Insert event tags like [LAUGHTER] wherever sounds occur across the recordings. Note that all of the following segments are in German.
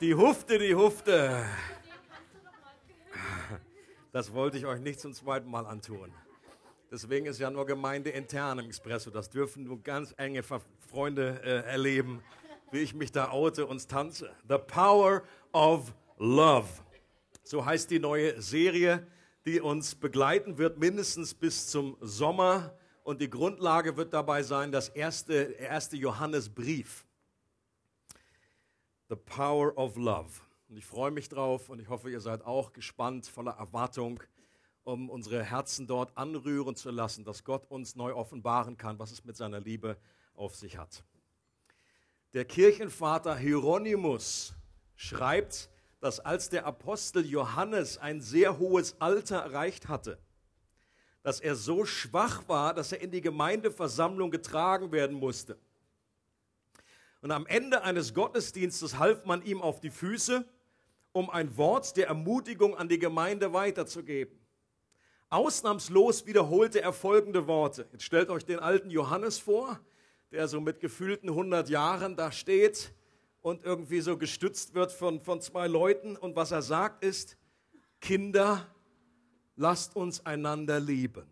Die Hufte, die Hufte. Das wollte ich euch nicht zum zweiten Mal antun. Deswegen ist ja nur Gemeinde intern im Expresso. Das dürfen nur ganz enge Freunde äh, erleben, wie ich mich da oute und tanze. The Power of Love. So heißt die neue Serie, die uns begleiten wird, mindestens bis zum Sommer. Und die Grundlage wird dabei sein, das erste, erste Johannesbrief. The Power of Love. Und ich freue mich drauf und ich hoffe, ihr seid auch gespannt, voller Erwartung, um unsere Herzen dort anrühren zu lassen, dass Gott uns neu offenbaren kann, was es mit seiner Liebe auf sich hat. Der Kirchenvater Hieronymus schreibt, dass als der Apostel Johannes ein sehr hohes Alter erreicht hatte, dass er so schwach war, dass er in die Gemeindeversammlung getragen werden musste. Und am Ende eines Gottesdienstes half man ihm auf die Füße, um ein Wort der Ermutigung an die Gemeinde weiterzugeben. Ausnahmslos wiederholte er folgende Worte. Jetzt stellt euch den alten Johannes vor, der so mit gefühlten 100 Jahren da steht und irgendwie so gestützt wird von, von zwei Leuten. Und was er sagt ist, Kinder, lasst uns einander lieben.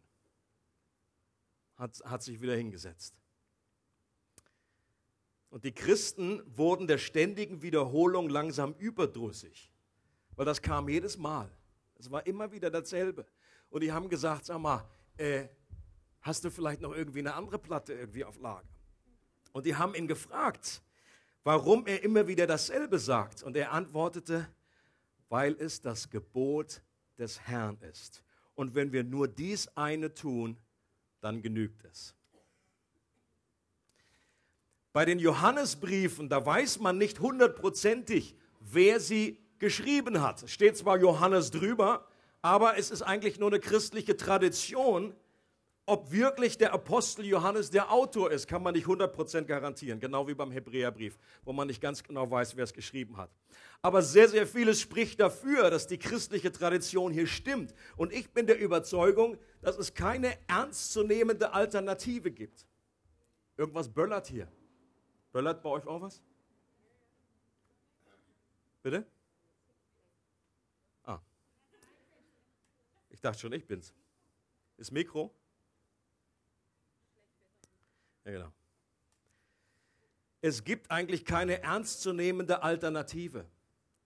Hat, hat sich wieder hingesetzt. Und die Christen wurden der ständigen Wiederholung langsam überdrüssig, weil das kam jedes Mal. Es war immer wieder dasselbe. Und die haben gesagt, sag mal, äh, hast du vielleicht noch irgendwie eine andere Platte irgendwie auf Lager? Und die haben ihn gefragt, warum er immer wieder dasselbe sagt. Und er antwortete, weil es das Gebot des Herrn ist. Und wenn wir nur dies eine tun, dann genügt es. Bei den Johannesbriefen, da weiß man nicht hundertprozentig, wer sie geschrieben hat. Steht zwar Johannes drüber, aber es ist eigentlich nur eine christliche Tradition. Ob wirklich der Apostel Johannes der Autor ist, kann man nicht 100% garantieren, genau wie beim Hebräerbrief, wo man nicht ganz genau weiß, wer es geschrieben hat. Aber sehr, sehr vieles spricht dafür, dass die christliche Tradition hier stimmt. Und ich bin der Überzeugung, dass es keine ernstzunehmende Alternative gibt. Irgendwas böllert hier. Böllert bei euch auch was? Bitte? Ah. Ich dachte schon, ich bin's. Ist Mikro? Ja, genau. Es gibt eigentlich keine ernstzunehmende Alternative,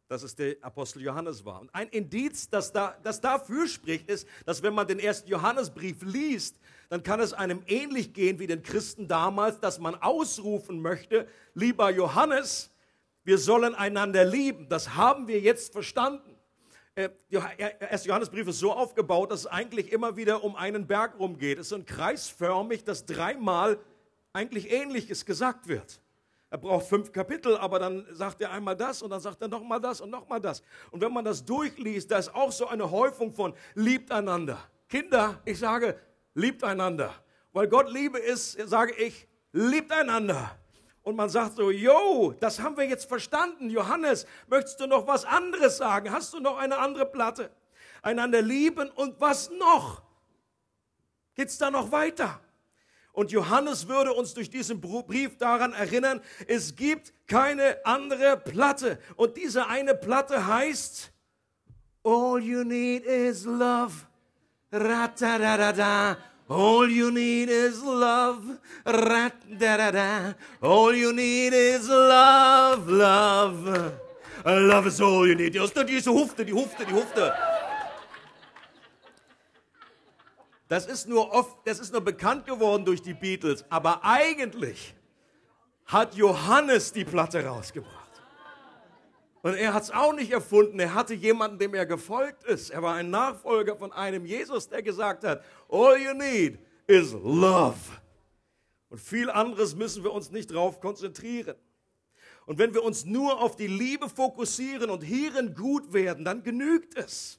dass es der Apostel Johannes war. Und ein Indiz, das, da, das dafür spricht, ist, dass wenn man den ersten Johannesbrief liest, dann kann es einem ähnlich gehen wie den Christen damals, dass man ausrufen möchte, lieber Johannes, wir sollen einander lieben. Das haben wir jetzt verstanden. Äh, Der erste Johannesbrief ist so aufgebaut, dass es eigentlich immer wieder um einen Berg rumgeht. Es ist so kreisförmig, dass dreimal eigentlich Ähnliches gesagt wird. Er braucht fünf Kapitel, aber dann sagt er einmal das und dann sagt er nochmal das und nochmal das. Und wenn man das durchliest, da ist auch so eine Häufung von liebt einander. Kinder, ich sage, liebt einander. Weil Gott Liebe ist, sage ich, liebt einander. Und man sagt so, yo, das haben wir jetzt verstanden. Johannes, möchtest du noch was anderes sagen? Hast du noch eine andere Platte? Einander lieben und was noch? Geht's da noch weiter? Und Johannes würde uns durch diesen Brief daran erinnern, es gibt keine andere Platte. Und diese eine Platte heißt, All you need is love. Ra-ta-da-da-da. All you need is love. Ra-da-da-da. All you need is love, love. Love is all you need. Just diese Hufte, die Hufte, die Hufte. Das ist nur oft, das ist nur bekannt geworden durch die Beatles, aber eigentlich hat Johannes die Platte rausgebracht. Und er hat es auch nicht erfunden. Er hatte jemanden, dem er gefolgt ist. Er war ein Nachfolger von einem Jesus, der gesagt hat, all you need is love. Und viel anderes müssen wir uns nicht drauf konzentrieren. Und wenn wir uns nur auf die Liebe fokussieren und hierin gut werden, dann genügt es.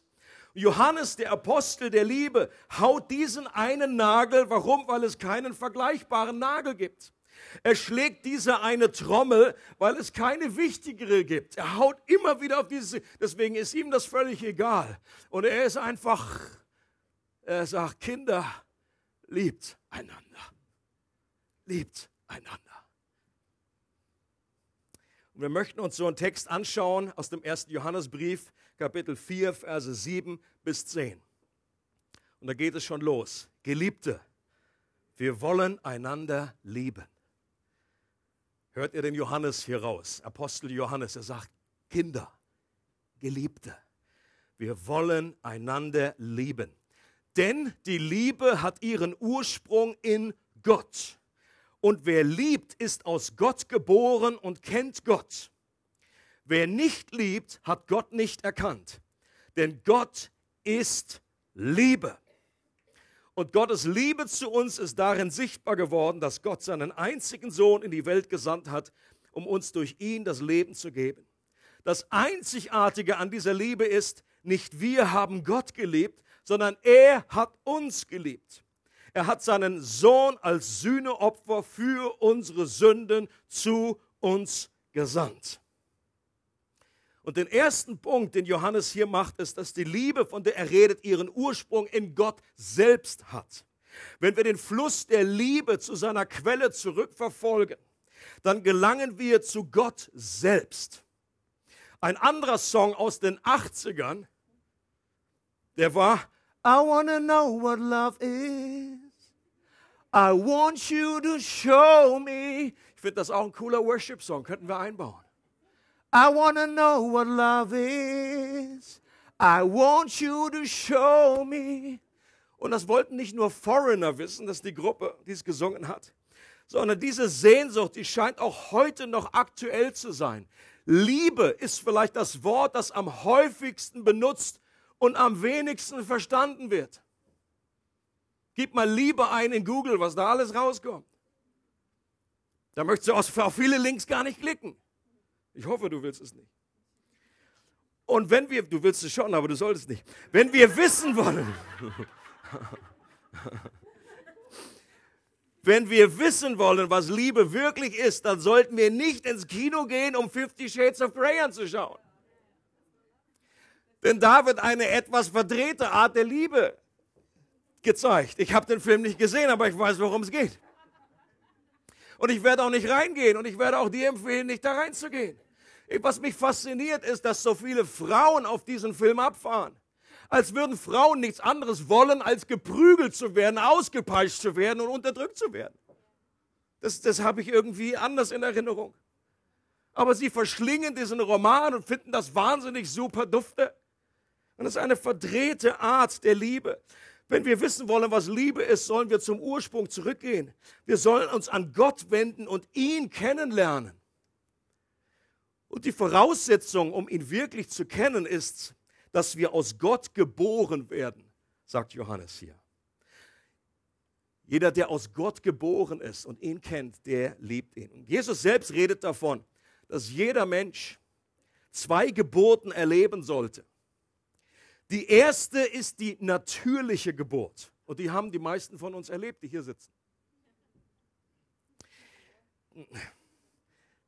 Johannes, der Apostel der Liebe, haut diesen einen Nagel. Warum? Weil es keinen vergleichbaren Nagel gibt. Er schlägt diese eine Trommel, weil es keine wichtigere gibt. Er haut immer wieder auf diese, deswegen ist ihm das völlig egal. Und er ist einfach, er sagt, Kinder, liebt einander. Liebt einander. Und wir möchten uns so einen Text anschauen aus dem ersten Johannesbrief, Kapitel 4, Verse 7 bis 10. Und da geht es schon los. Geliebte, wir wollen einander lieben. Hört ihr den Johannes hier raus? Apostel Johannes, er sagt, Kinder, Geliebte, wir wollen einander lieben. Denn die Liebe hat ihren Ursprung in Gott. Und wer liebt, ist aus Gott geboren und kennt Gott. Wer nicht liebt, hat Gott nicht erkannt. Denn Gott ist Liebe. Und Gottes Liebe zu uns ist darin sichtbar geworden, dass Gott seinen einzigen Sohn in die Welt gesandt hat, um uns durch ihn das Leben zu geben. Das Einzigartige an dieser Liebe ist, nicht wir haben Gott geliebt, sondern er hat uns geliebt. Er hat seinen Sohn als Sühneopfer für unsere Sünden zu uns gesandt. Und den ersten Punkt, den Johannes hier macht, ist, dass die Liebe, von der er redet, ihren Ursprung in Gott selbst hat. Wenn wir den Fluss der Liebe zu seiner Quelle zurückverfolgen, dann gelangen wir zu Gott selbst. Ein anderer Song aus den 80ern, der war I wanna know what love is. I want you to show me. Ich finde das auch ein cooler Worship-Song, könnten wir einbauen. I wanna know what love is. I want you to show me. Und das wollten nicht nur Foreigner wissen, dass die Gruppe dies gesungen hat, sondern diese Sehnsucht, die scheint auch heute noch aktuell zu sein. Liebe ist vielleicht das Wort, das am häufigsten benutzt und am wenigsten verstanden wird. Gib mal Liebe ein in Google, was da alles rauskommt. Da möchtest du auf viele Links gar nicht klicken. Ich hoffe, du willst es nicht. Und wenn wir, du willst es schon, aber du solltest nicht. Wenn wir wissen wollen, [LAUGHS] wenn wir wissen wollen, was Liebe wirklich ist, dann sollten wir nicht ins Kino gehen, um Fifty Shades of Grey anzuschauen. Denn da wird eine etwas verdrehte Art der Liebe gezeigt. Ich habe den Film nicht gesehen, aber ich weiß, worum es geht. Und ich werde auch nicht reingehen und ich werde auch dir empfehlen, nicht da reinzugehen. Was mich fasziniert ist, dass so viele Frauen auf diesen Film abfahren. Als würden Frauen nichts anderes wollen, als geprügelt zu werden, ausgepeitscht zu werden und unterdrückt zu werden. Das, das habe ich irgendwie anders in Erinnerung. Aber sie verschlingen diesen Roman und finden das wahnsinnig super dufte. Und das ist eine verdrehte Art der Liebe. Wenn wir wissen wollen, was Liebe ist, sollen wir zum Ursprung zurückgehen. Wir sollen uns an Gott wenden und ihn kennenlernen. Und die Voraussetzung, um ihn wirklich zu kennen, ist, dass wir aus Gott geboren werden, sagt Johannes hier. Jeder, der aus Gott geboren ist und ihn kennt, der liebt ihn. Und Jesus selbst redet davon, dass jeder Mensch zwei Geburten erleben sollte. Die erste ist die natürliche Geburt. Und die haben die meisten von uns erlebt, die hier sitzen.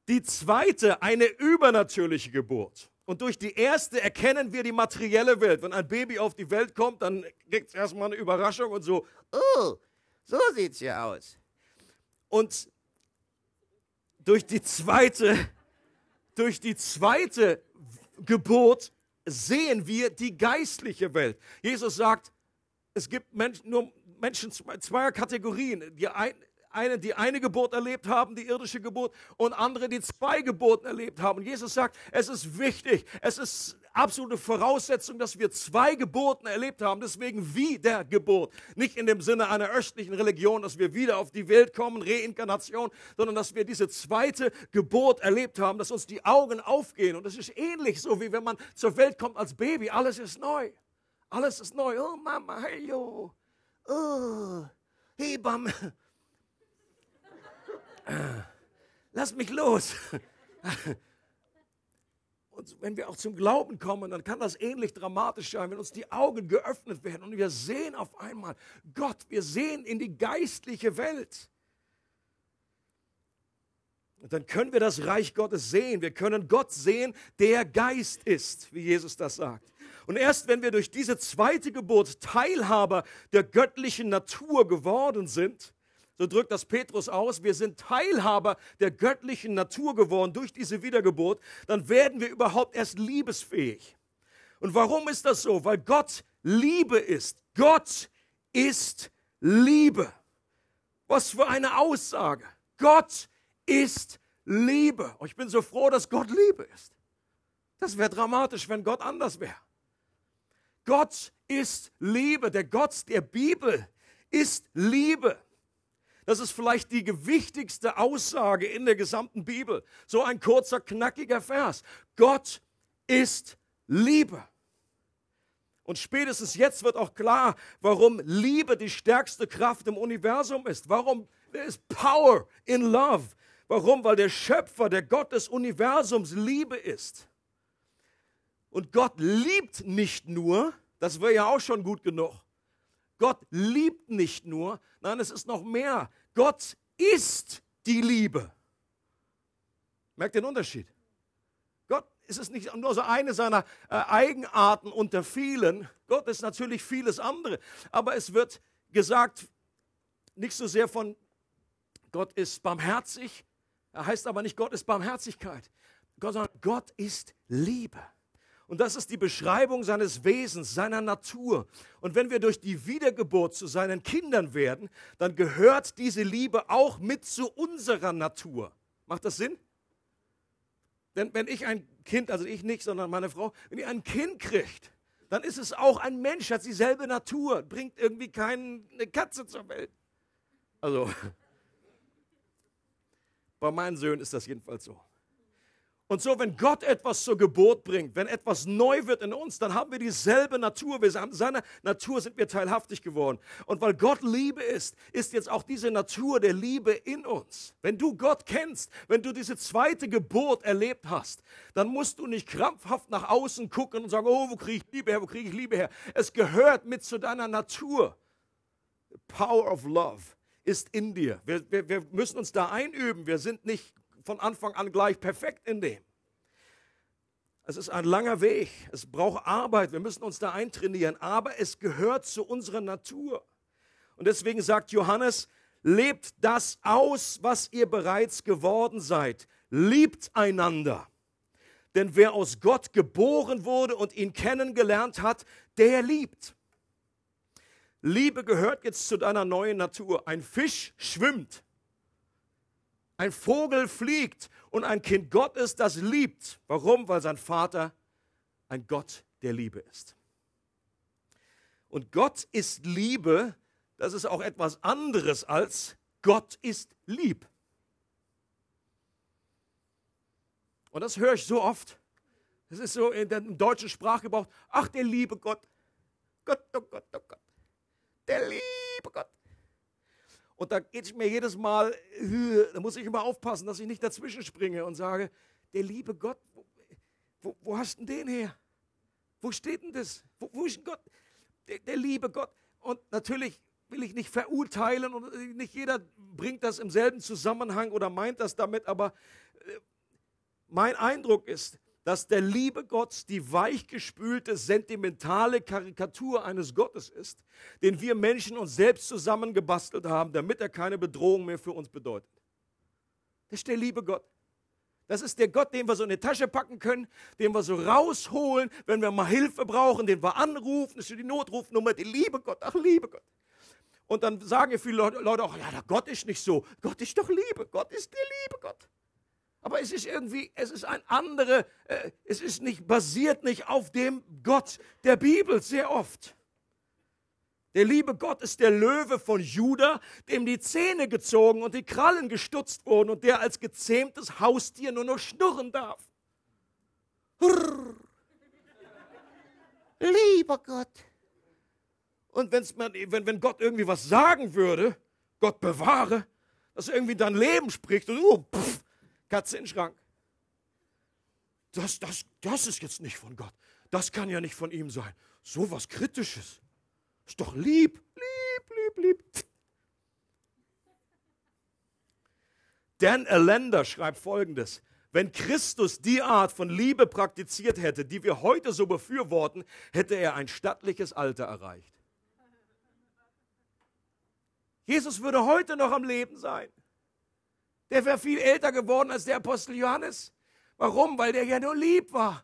Die zweite, eine übernatürliche Geburt. Und durch die erste erkennen wir die materielle Welt. Wenn ein Baby auf die Welt kommt, dann kriegt es erstmal eine Überraschung und so, oh, so sieht es ja aus. Und durch die zweite, durch die zweite Geburt sehen wir die geistliche Welt. Jesus sagt, es gibt Menschen, nur Menschen zweier Kategorien. Die ein, eine, die eine Geburt erlebt haben, die irdische Geburt, und andere, die zwei Geburten erlebt haben. Jesus sagt, es ist wichtig, es ist absolute Voraussetzung, dass wir zwei Geburten erlebt haben. Deswegen wie der Geburt. Nicht in dem Sinne einer östlichen Religion, dass wir wieder auf die Welt kommen, Reinkarnation, sondern dass wir diese zweite Geburt erlebt haben, dass uns die Augen aufgehen. Und es ist ähnlich so, wie wenn man zur Welt kommt als Baby. Alles ist neu. Alles ist neu. Oh Mama, hey yo. Oh, Hebamme. Lass mich los. und wenn wir auch zum Glauben kommen, dann kann das ähnlich dramatisch sein, wenn uns die Augen geöffnet werden und wir sehen auf einmal Gott, wir sehen in die geistliche Welt. Und dann können wir das Reich Gottes sehen. Wir können Gott sehen, der Geist ist, wie Jesus das sagt. Und erst wenn wir durch diese zweite Geburt Teilhaber der göttlichen Natur geworden sind, so drückt das Petrus aus, wir sind Teilhaber der göttlichen Natur geworden durch diese Wiedergeburt, dann werden wir überhaupt erst liebesfähig. Und warum ist das so? Weil Gott Liebe ist. Gott ist Liebe. Was für eine Aussage. Gott ist Liebe. Und ich bin so froh, dass Gott Liebe ist. Das wäre dramatisch, wenn Gott anders wäre. Gott ist Liebe. Der Gott der Bibel ist Liebe. Das ist vielleicht die gewichtigste Aussage in der gesamten Bibel. So ein kurzer, knackiger Vers. Gott ist Liebe. Und spätestens jetzt wird auch klar, warum Liebe die stärkste Kraft im Universum ist. Warum there is power in love. Warum? Weil der Schöpfer, der Gott des Universums Liebe ist. Und Gott liebt nicht nur, das wäre ja auch schon gut genug. Gott liebt nicht nur, nein, es ist noch mehr. Gott ist die Liebe. Merkt den Unterschied? Gott ist es nicht nur so eine seiner äh, Eigenarten unter vielen. Gott ist natürlich vieles andere. Aber es wird gesagt, nicht so sehr von Gott ist barmherzig, er heißt aber nicht, Gott ist Barmherzigkeit, sondern Gott ist Liebe. Und das ist die Beschreibung seines Wesens, seiner Natur. Und wenn wir durch die Wiedergeburt zu seinen Kindern werden, dann gehört diese Liebe auch mit zu unserer Natur. Macht das Sinn? Denn wenn ich ein Kind, also ich nicht, sondern meine Frau, wenn ihr ein Kind kriegt, dann ist es auch ein Mensch, hat dieselbe Natur, bringt irgendwie keine Katze zur Welt. Also, [LAUGHS] bei meinen Söhnen ist das jedenfalls so. Und so, wenn Gott etwas zur Geburt bringt, wenn etwas neu wird in uns, dann haben wir dieselbe Natur. Wir haben seiner Natur sind wir teilhaftig geworden. Und weil Gott Liebe ist, ist jetzt auch diese Natur der Liebe in uns. Wenn du Gott kennst, wenn du diese zweite Geburt erlebt hast, dann musst du nicht krampfhaft nach außen gucken und sagen, oh, wo kriege ich Liebe her, wo kriege ich Liebe her? Es gehört mit zu deiner Natur. Power of Love ist in dir. Wir, wir, wir müssen uns da einüben. Wir sind nicht von Anfang an gleich perfekt in dem. Es ist ein langer Weg. Es braucht Arbeit. Wir müssen uns da eintrainieren. Aber es gehört zu unserer Natur. Und deswegen sagt Johannes, lebt das aus, was ihr bereits geworden seid. Liebt einander. Denn wer aus Gott geboren wurde und ihn kennengelernt hat, der liebt. Liebe gehört jetzt zu deiner neuen Natur. Ein Fisch schwimmt. Ein Vogel fliegt und ein Kind Gottes, das liebt. Warum? Weil sein Vater ein Gott der Liebe ist. Und Gott ist Liebe, das ist auch etwas anderes als Gott ist lieb. Und das höre ich so oft. Das ist so in dem deutschen Sprachgebrauch. Ach, der liebe Gott. Gott, oh Gott, oh Gott. Der liebe Gott. Und da geht es mir jedes Mal, da muss ich immer aufpassen, dass ich nicht dazwischen springe und sage, der liebe Gott, wo, wo, hast denn den her? Wo steht denn das? Wo, wo ist denn Gott? Der, der liebe Gott. Und natürlich will ich nicht verurteilen und nicht jeder bringt das im selben Zusammenhang oder meint das damit, aber äh, mein Eindruck ist, dass der liebe Gott die weichgespülte, sentimentale Karikatur eines Gottes ist, den wir Menschen uns selbst zusammengebastelt haben, damit er keine Bedrohung mehr für uns bedeutet. Das ist der liebe Gott. Das ist der Gott, den wir so in die Tasche packen können, den wir so rausholen, wenn wir mal Hilfe brauchen, den wir anrufen, das ist die Notrufnummer, die liebe Gott, ach liebe Gott. Und dann sagen viele Leute, auch, ja, Gott ist nicht so. Gott ist doch Liebe. Gott ist der liebe Gott. Aber es ist irgendwie, es ist ein andere, äh, es ist nicht, basiert nicht auf dem Gott der Bibel sehr oft. Der liebe Gott ist der Löwe von Juda, dem die Zähne gezogen und die Krallen gestutzt wurden und der als gezähmtes Haustier nur noch schnurren darf. Lieber Gott. Und wenn's man, wenn, wenn Gott irgendwie was sagen würde, Gott bewahre, dass irgendwie dein Leben spricht und oh, pff, Katze in den Schrank. das, das, das ist jetzt nicht von Gott. Das kann ja nicht von ihm sein. So was Kritisches. Ist doch lieb, lieb, lieb, lieb. Dan Allender schreibt folgendes. Wenn Christus die Art von Liebe praktiziert hätte, die wir heute so befürworten, hätte er ein stattliches Alter erreicht. Jesus würde heute noch am Leben sein. Der wäre viel älter geworden als der Apostel Johannes. Warum? Weil der ja nur lieb war.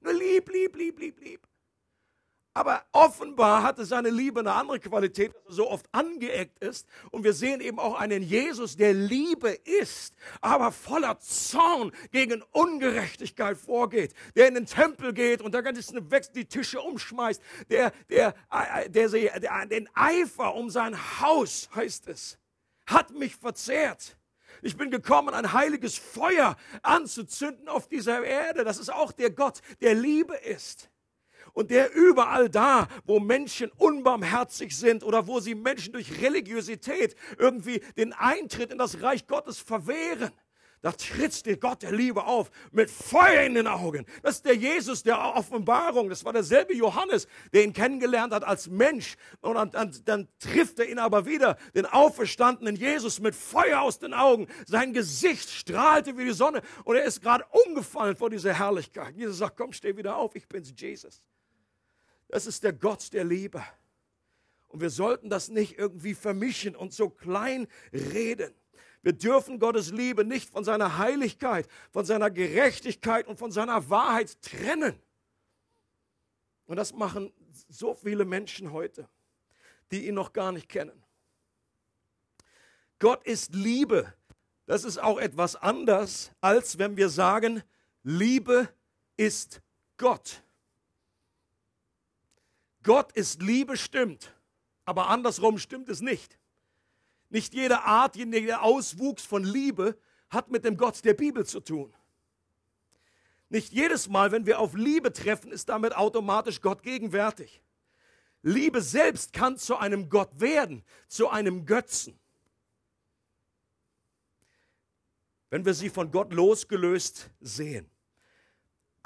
Nur lieb, lieb, lieb, lieb, lieb. Aber offenbar hatte seine Liebe eine andere Qualität, dass er so oft angeeckt ist. Und wir sehen eben auch einen Jesus, der Liebe ist, aber voller Zorn gegen Ungerechtigkeit vorgeht. Der in den Tempel geht und da ganz wächst die Tische umschmeißt. Der, der, äh, der, der, der den Eifer um sein Haus, heißt es, hat mich verzehrt. Ich bin gekommen, ein heiliges Feuer anzuzünden auf dieser Erde. Das ist auch der Gott, der Liebe ist und der überall da, wo Menschen unbarmherzig sind oder wo sie Menschen durch Religiosität irgendwie den Eintritt in das Reich Gottes verwehren. Da tritt der Gott der Liebe auf mit Feuer in den Augen. Das ist der Jesus der Offenbarung. Das war derselbe Johannes, der ihn kennengelernt hat als Mensch. Und dann, dann, dann trifft er ihn aber wieder, den auferstandenen Jesus mit Feuer aus den Augen. Sein Gesicht strahlte wie die Sonne und er ist gerade umgefallen vor dieser Herrlichkeit. Jesus sagt, komm, steh wieder auf, ich bin's, Jesus. Das ist der Gott der Liebe. Und wir sollten das nicht irgendwie vermischen und so klein reden. Wir dürfen Gottes Liebe nicht von seiner Heiligkeit, von seiner Gerechtigkeit und von seiner Wahrheit trennen. Und das machen so viele Menschen heute, die ihn noch gar nicht kennen. Gott ist Liebe. Das ist auch etwas anders, als wenn wir sagen, Liebe ist Gott. Gott ist Liebe, stimmt, aber andersrum stimmt es nicht. Nicht jede Art, jeder Auswuchs von Liebe hat mit dem Gott der Bibel zu tun. Nicht jedes Mal, wenn wir auf Liebe treffen, ist damit automatisch Gott gegenwärtig. Liebe selbst kann zu einem Gott werden, zu einem Götzen. Wenn wir sie von Gott losgelöst sehen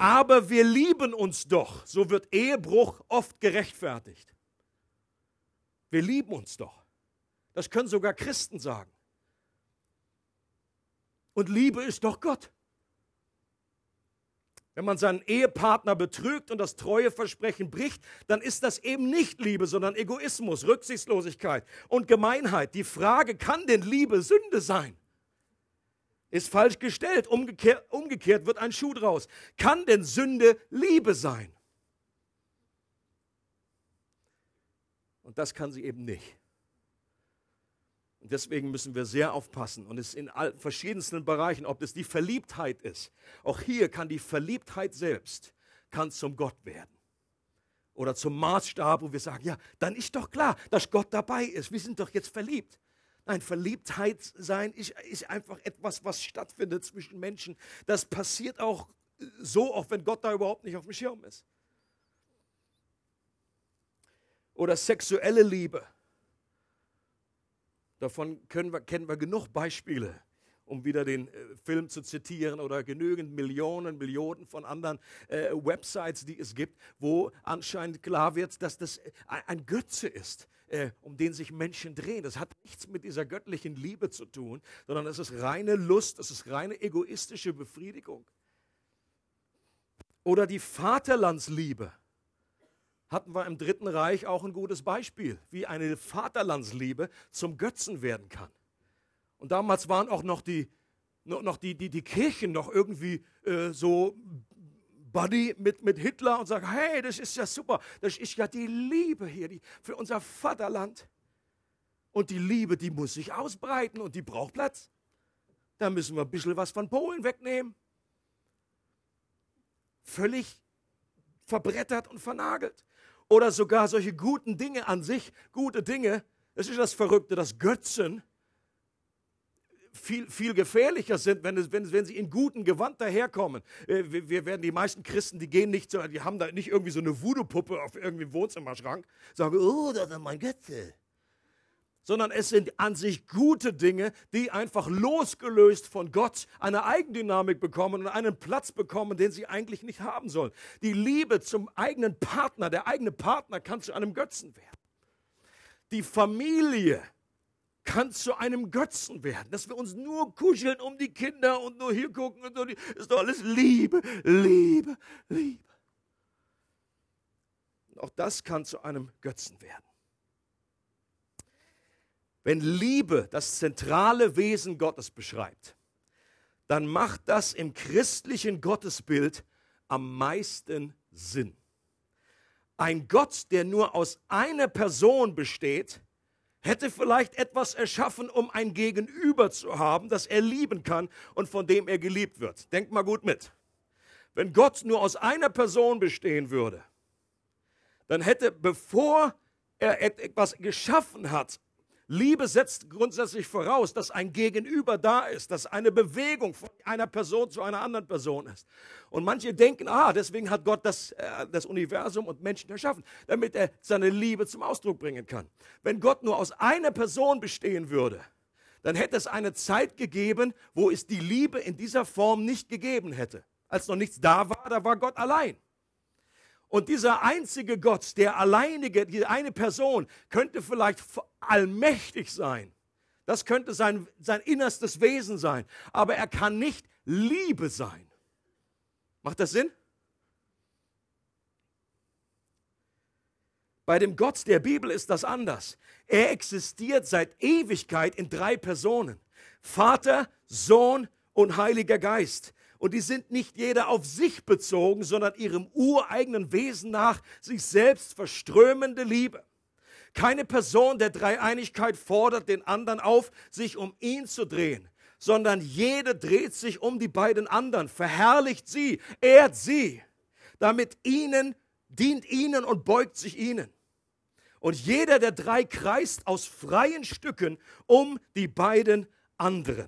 aber wir lieben uns doch. So wird Ehebruch oft gerechtfertigt. Wir lieben uns doch. Das können sogar Christen sagen. Und Liebe ist doch Gott. Wenn man seinen Ehepartner betrügt und das Treueversprechen bricht, dann ist das eben nicht Liebe, sondern Egoismus, Rücksichtslosigkeit und Gemeinheit. Die Frage, kann denn Liebe Sünde sein? ist falsch gestellt. Umgekehrt, umgekehrt wird ein Schuh draus. Kann denn Sünde Liebe sein? Und das kann sie eben nicht. Und deswegen müssen wir sehr aufpassen. Und es in verschiedensten Bereichen, ob es die Verliebtheit ist. Auch hier kann die Verliebtheit selbst kann zum Gott werden. Oder zum Maßstab, wo wir sagen, ja, dann ist doch klar, dass Gott dabei ist. Wir sind doch jetzt verliebt. Nein, Verliebtheit sein ist, ist einfach etwas, was stattfindet zwischen Menschen. Das passiert auch so, auch wenn Gott da überhaupt nicht auf dem Schirm ist. Oder sexuelle Liebe. Davon wir, kennen wir genug Beispiele, um wieder den äh, Film zu zitieren, oder genügend Millionen, Millionen von anderen äh, Websites, die es gibt, wo anscheinend klar wird, dass das ein Götze ist äh, um den sich Menschen drehen. Das hat nichts mit dieser göttlichen Liebe zu tun, sondern es ist reine Lust, es ist reine egoistische Befriedigung. Oder die Vaterlandsliebe. Hatten wir im Dritten Reich auch ein gutes Beispiel, wie eine Vaterlandsliebe zum Götzen werden kann. Und damals waren auch noch die, noch die, die, die Kirchen noch irgendwie äh, so Buddy mit, mit Hitler und sagt, hey, das ist ja super, das ist ja die Liebe hier die, für unser Vaterland. Und die Liebe, die muss sich ausbreiten und die braucht Platz. Da müssen wir ein bisschen was von Polen wegnehmen. Völlig verbrettert und vernagelt. Oder sogar solche guten Dinge an sich, gute Dinge, das ist das Verrückte, dass Götzen viel, viel gefährlicher sind, wenn, es, wenn, wenn sie in gutem Gewand daherkommen. Äh, wir, wir, werden die meisten Christen, die gehen nicht die haben da nicht irgendwie so eine Voodoo-Puppe auf irgendwie Wohnzimmerschrank, sagen, oh, das ist mein Götze. Sondern es sind an sich gute Dinge, die einfach losgelöst von Gott eine Eigendynamik bekommen und einen Platz bekommen, den sie eigentlich nicht haben sollen. Die Liebe zum eigenen Partner, der eigene Partner kann zu einem Götzen werden. Die Familie kann zu einem Götzen werden, dass wir uns nur kuscheln um die Kinder und nur hier gucken und so, ist doch alles Liebe, Liebe, Liebe. Und auch das kann zu einem Götzen werden. Wenn Liebe das zentrale Wesen Gottes beschreibt, dann macht das im christlichen Gottesbild am meisten Sinn. Ein Gott, der nur aus einer Person besteht, hätte vielleicht etwas erschaffen, um ein Gegenüber zu haben, das er lieben kann und von dem er geliebt wird. Denkt mal gut mit. Wenn Gott nur aus einer Person bestehen würde, dann hätte, bevor er etwas geschaffen hat, Liebe setzt grundsätzlich voraus, dass ein Gegenüber da ist, dass eine Bewegung von einer Person zu einer anderen Person ist. Und manche denken, ah, deswegen hat Gott das, äh, das Universum und Menschen erschaffen, damit er seine Liebe zum Ausdruck bringen kann. Wenn Gott nur aus einer Person bestehen würde, dann hätte es eine Zeit gegeben, wo es die Liebe in dieser Form nicht gegeben hätte. Als noch nichts da war, da war Gott allein. Und dieser einzige Gott, der alleinige, die eine Person, könnte vielleicht allmächtig sein. Das könnte sein, sein innerstes Wesen sein. Aber er kann nicht Liebe sein. Macht das Sinn? Bei dem Gott der Bibel ist das anders. Er existiert seit Ewigkeit in drei Personen. Vater, Sohn und Heiliger Geist. Und die sind nicht jeder auf sich bezogen, sondern ihrem ureigenen Wesen nach sich selbst verströmende Liebe. Keine Person der Dreieinigkeit fordert den anderen auf, sich um ihn zu drehen, sondern jede dreht sich um die beiden anderen, verherrlicht sie, ehrt sie, damit ihnen, dient ihnen und beugt sich ihnen. Und jeder der drei kreist aus freien Stücken um die beiden anderen.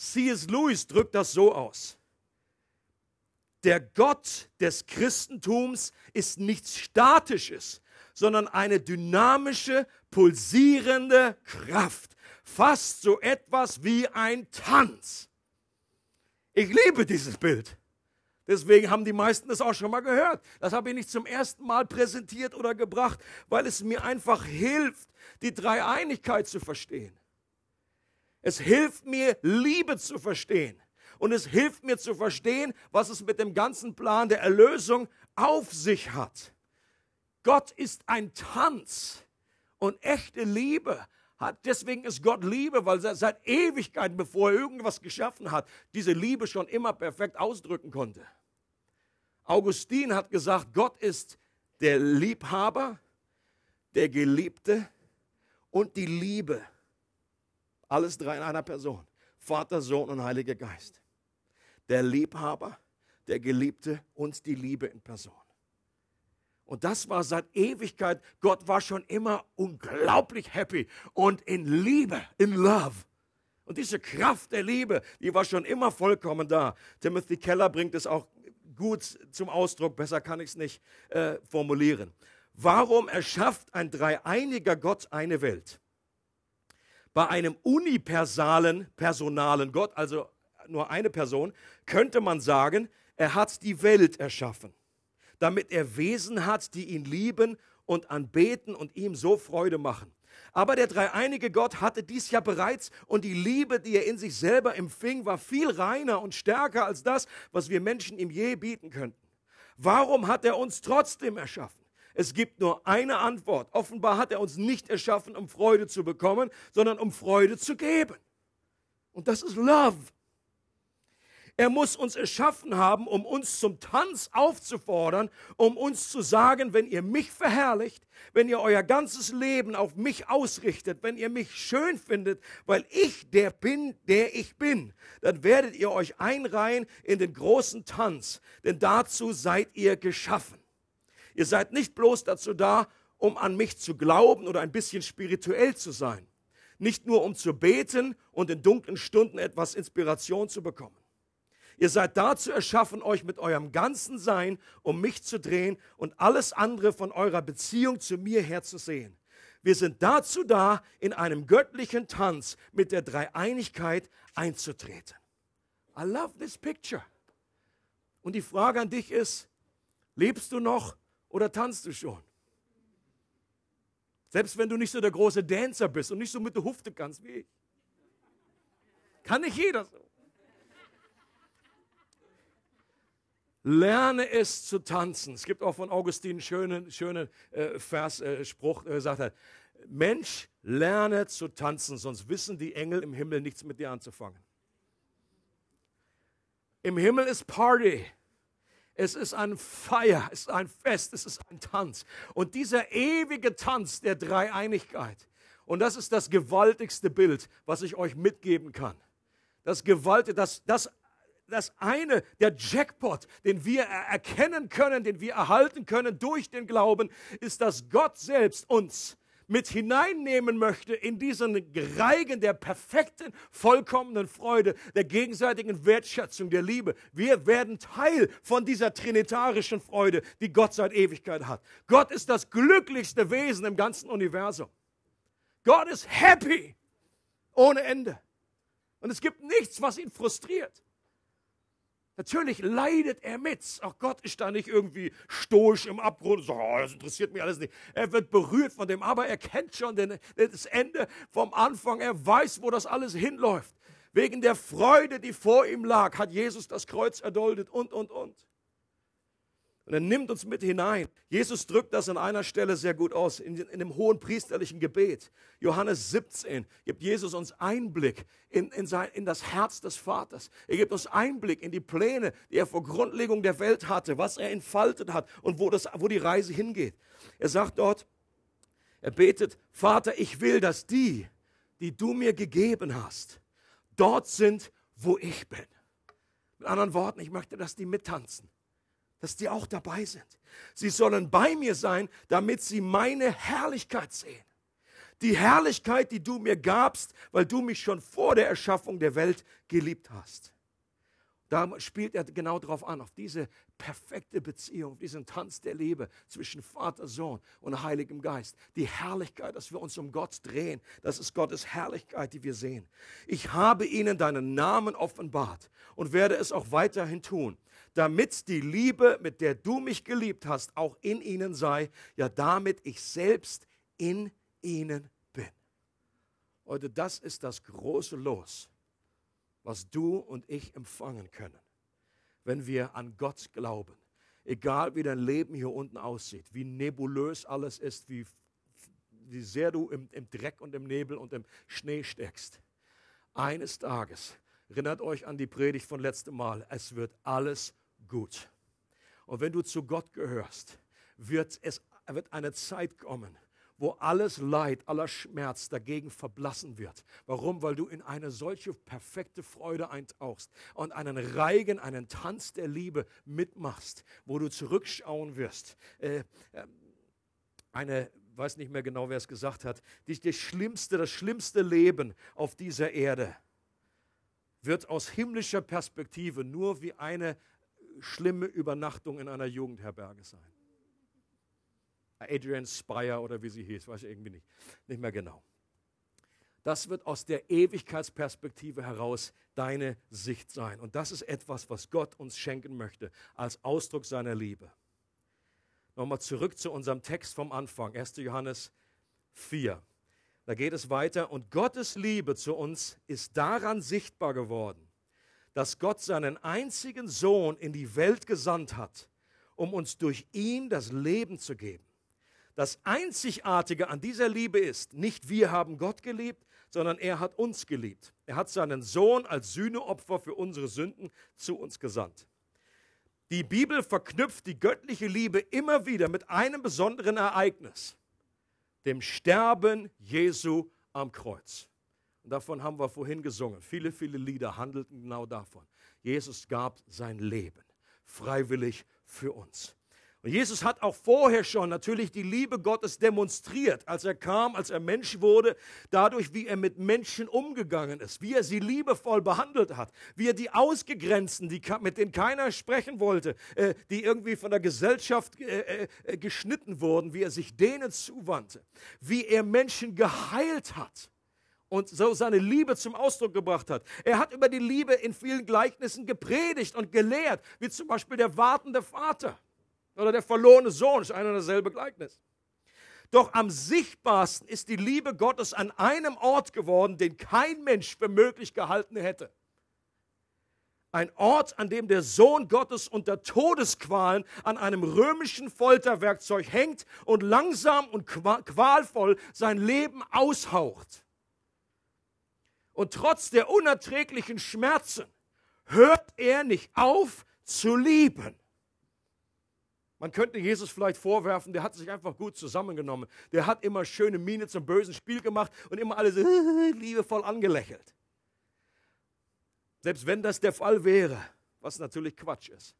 C.S. Lewis drückt das so aus. Der Gott des Christentums ist nichts Statisches, sondern eine dynamische, pulsierende Kraft. Fast so etwas wie ein Tanz. Ich liebe dieses Bild. Deswegen haben die meisten das auch schon mal gehört. Das habe ich nicht zum ersten Mal präsentiert oder gebracht, weil es mir einfach hilft, die Dreieinigkeit zu verstehen. Es hilft mir, Liebe zu verstehen. Und es hilft mir zu verstehen, was es mit dem ganzen Plan der Erlösung auf sich hat. Gott ist ein Tanz und echte Liebe hat, deswegen ist Gott Liebe, weil er seit Ewigkeiten, bevor er irgendwas geschaffen hat, diese Liebe schon immer perfekt ausdrücken konnte. Augustin hat gesagt, Gott ist der Liebhaber, der Geliebte und die Liebe. Alles drei in einer Person. Vater, Sohn und Heiliger Geist. Der Liebhaber, der Geliebte und die Liebe in Person. Und das war seit Ewigkeit. Gott war schon immer unglaublich happy und in Liebe, in Love. Und diese Kraft der Liebe, die war schon immer vollkommen da. Timothy Keller bringt es auch gut zum Ausdruck, besser kann ich es nicht äh, formulieren. Warum erschafft ein dreieiniger Gott eine Welt? Bei einem unipersonalen, personalen Gott, also nur eine Person, könnte man sagen, er hat die Welt erschaffen, damit er Wesen hat, die ihn lieben und anbeten und ihm so Freude machen. Aber der dreieinige Gott hatte dies ja bereits und die Liebe, die er in sich selber empfing, war viel reiner und stärker als das, was wir Menschen ihm je bieten könnten. Warum hat er uns trotzdem erschaffen? Es gibt nur eine Antwort. Offenbar hat er uns nicht erschaffen, um Freude zu bekommen, sondern um Freude zu geben. Und das ist Love. Er muss uns erschaffen haben, um uns zum Tanz aufzufordern, um uns zu sagen, wenn ihr mich verherrlicht, wenn ihr euer ganzes Leben auf mich ausrichtet, wenn ihr mich schön findet, weil ich der bin, der ich bin, dann werdet ihr euch einreihen in den großen Tanz, denn dazu seid ihr geschaffen. Ihr seid nicht bloß dazu da, um an mich zu glauben oder ein bisschen spirituell zu sein. Nicht nur um zu beten und in dunklen Stunden etwas Inspiration zu bekommen. Ihr seid dazu erschaffen, euch mit eurem ganzen Sein um mich zu drehen und alles andere von eurer Beziehung zu mir her zu sehen. Wir sind dazu da, in einem göttlichen Tanz mit der Dreieinigkeit einzutreten. I love this picture. Und die Frage an dich ist, lebst du noch oder tanzt du schon? Selbst wenn du nicht so der große Dancer bist und nicht so mit der Hufte kannst wie ich. Kann nicht jeder so. Lerne es zu tanzen. Es gibt auch von Augustin einen schönen, schönen äh, Vers, äh, Spruch, äh, sagt er, Mensch, lerne zu tanzen, sonst wissen die Engel im Himmel nichts mit dir anzufangen. Im Himmel ist Party. Es ist ein Feier, es ist ein Fest, es ist ein Tanz. Und dieser ewige Tanz der Dreieinigkeit, und das ist das gewaltigste Bild, was ich euch mitgeben kann. Das Gewalt, das, das, das eine, der Jackpot, den wir erkennen können, den wir erhalten können durch den Glauben, ist, dass Gott selbst uns mit hineinnehmen möchte in diesen Reigen der perfekten, vollkommenen Freude, der gegenseitigen Wertschätzung, der Liebe. Wir werden Teil von dieser trinitarischen Freude, die Gott seit Ewigkeit hat. Gott ist das glücklichste Wesen im ganzen Universum. Gott ist happy ohne Ende. Und es gibt nichts, was ihn frustriert. Natürlich leidet er mit. Auch Gott ist da nicht irgendwie stoisch im Abgrund und sagt, oh, das interessiert mich alles nicht. Er wird berührt von dem, aber er kennt schon den, das Ende vom Anfang. Er weiß, wo das alles hinläuft. Wegen der Freude, die vor ihm lag, hat Jesus das Kreuz erduldet und, und, und. Und er nimmt uns mit hinein. Jesus drückt das an einer Stelle sehr gut aus, in, in dem hohen priesterlichen Gebet. Johannes 17 gibt Jesus uns Einblick in, in, sein, in das Herz des Vaters. Er gibt uns Einblick in die Pläne, die er vor Grundlegung der Welt hatte, was er entfaltet hat und wo, das, wo die Reise hingeht. Er sagt dort, er betet, Vater, ich will, dass die, die du mir gegeben hast, dort sind, wo ich bin. Mit anderen Worten, ich möchte, dass die mittanzen dass die auch dabei sind. Sie sollen bei mir sein, damit sie meine Herrlichkeit sehen. Die Herrlichkeit, die du mir gabst, weil du mich schon vor der Erschaffung der Welt geliebt hast. Da spielt er genau darauf an, auf diese perfekte Beziehung, diesen Tanz der Liebe zwischen Vater, Sohn und Heiligem Geist. Die Herrlichkeit, dass wir uns um Gott drehen, das ist Gottes Herrlichkeit, die wir sehen. Ich habe ihnen deinen Namen offenbart und werde es auch weiterhin tun damit die Liebe, mit der du mich geliebt hast, auch in ihnen sei, ja damit ich selbst in ihnen bin. Heute, das ist das große Los, was du und ich empfangen können, wenn wir an Gott glauben. Egal wie dein Leben hier unten aussieht, wie nebulös alles ist, wie, wie sehr du im, im Dreck und im Nebel und im Schnee steckst. Eines Tages, erinnert euch an die Predigt von letztem Mal, es wird alles gut. Und wenn du zu Gott gehörst, wird es wird eine Zeit kommen, wo alles Leid, aller Schmerz dagegen verblassen wird. Warum? Weil du in eine solche perfekte Freude eintauchst und einen Reigen, einen Tanz der Liebe mitmachst, wo du zurückschauen wirst. Äh, äh, eine, weiß nicht mehr genau, wer es gesagt hat, die schlimmste, das schlimmste Leben auf dieser Erde wird aus himmlischer Perspektive nur wie eine schlimme Übernachtung in einer Jugendherberge sein. Adrian Spire oder wie sie hieß, weiß ich irgendwie nicht, nicht mehr genau. Das wird aus der Ewigkeitsperspektive heraus deine Sicht sein. Und das ist etwas, was Gott uns schenken möchte als Ausdruck seiner Liebe. Nochmal zurück zu unserem Text vom Anfang, 1. Johannes 4. Da geht es weiter. Und Gottes Liebe zu uns ist daran sichtbar geworden, dass Gott seinen einzigen Sohn in die Welt gesandt hat, um uns durch ihn das Leben zu geben. Das Einzigartige an dieser Liebe ist, nicht wir haben Gott geliebt, sondern er hat uns geliebt. Er hat seinen Sohn als Sühneopfer für unsere Sünden zu uns gesandt. Die Bibel verknüpft die göttliche Liebe immer wieder mit einem besonderen Ereignis, dem Sterben Jesu am Kreuz. Und davon haben wir vorhin gesungen. Viele, viele Lieder handelten genau davon. Jesus gab sein Leben freiwillig für uns. Und Jesus hat auch vorher schon natürlich die Liebe Gottes demonstriert, als er kam, als er Mensch wurde, dadurch, wie er mit Menschen umgegangen ist, wie er sie liebevoll behandelt hat, wie er die Ausgegrenzten, die, mit denen keiner sprechen wollte, äh, die irgendwie von der Gesellschaft äh, äh, geschnitten wurden, wie er sich denen zuwandte, wie er Menschen geheilt hat und so seine Liebe zum Ausdruck gebracht hat. Er hat über die Liebe in vielen Gleichnissen gepredigt und gelehrt, wie zum Beispiel der wartende Vater oder der verlorene Sohn, ist einer derselbe Gleichnis. Doch am sichtbarsten ist die Liebe Gottes an einem Ort geworden, den kein Mensch für möglich gehalten hätte. Ein Ort, an dem der Sohn Gottes unter Todesqualen an einem römischen Folterwerkzeug hängt und langsam und qualvoll sein Leben aushaucht. Und trotz der unerträglichen Schmerzen hört er nicht auf zu lieben. Man könnte Jesus vielleicht vorwerfen, der hat sich einfach gut zusammengenommen. Der hat immer schöne Miene zum bösen Spiel gemacht und immer alle so [LAUGHS] liebevoll angelächelt. Selbst wenn das der Fall wäre, was natürlich Quatsch ist.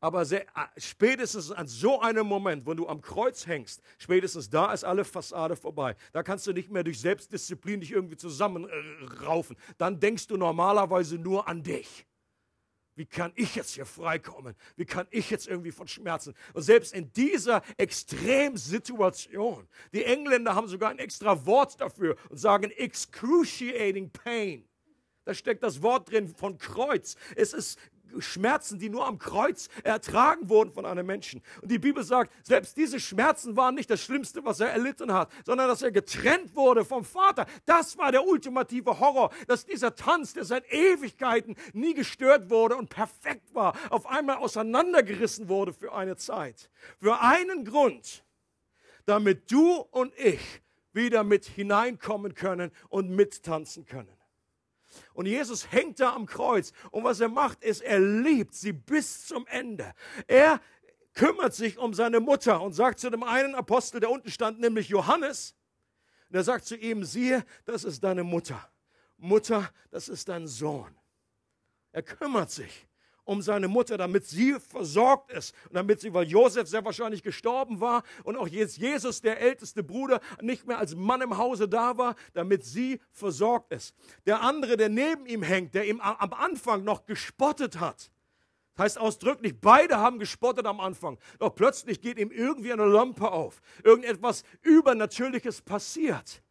Aber sehr, äh, spätestens an so einem Moment, wo du am Kreuz hängst, spätestens da ist alle Fassade vorbei. Da kannst du nicht mehr durch Selbstdisziplin dich irgendwie zusammenraufen. Dann denkst du normalerweise nur an dich. Wie kann ich jetzt hier freikommen? Wie kann ich jetzt irgendwie von Schmerzen? Und selbst in dieser Extremsituation, die Engländer haben sogar ein extra Wort dafür und sagen excruciating pain. Da steckt das Wort drin von Kreuz. Es ist Schmerzen, die nur am Kreuz ertragen wurden von einem Menschen. Und die Bibel sagt, selbst diese Schmerzen waren nicht das Schlimmste, was er erlitten hat, sondern dass er getrennt wurde vom Vater. Das war der ultimative Horror, dass dieser Tanz, der seit Ewigkeiten nie gestört wurde und perfekt war, auf einmal auseinandergerissen wurde für eine Zeit. Für einen Grund, damit du und ich wieder mit hineinkommen können und mittanzen können. Und Jesus hängt da am Kreuz. Und was er macht, ist, er liebt sie bis zum Ende. Er kümmert sich um seine Mutter und sagt zu dem einen Apostel, der unten stand, nämlich Johannes, und er sagt zu ihm, siehe, das ist deine Mutter. Mutter, das ist dein Sohn. Er kümmert sich um seine Mutter, damit sie versorgt ist. Und damit sie, weil Josef sehr wahrscheinlich gestorben war und auch jetzt Jesus, der älteste Bruder, nicht mehr als Mann im Hause da war, damit sie versorgt ist. Der andere, der neben ihm hängt, der ihm am Anfang noch gespottet hat, heißt ausdrücklich, beide haben gespottet am Anfang. Doch plötzlich geht ihm irgendwie eine Lampe auf. Irgendetwas Übernatürliches passiert.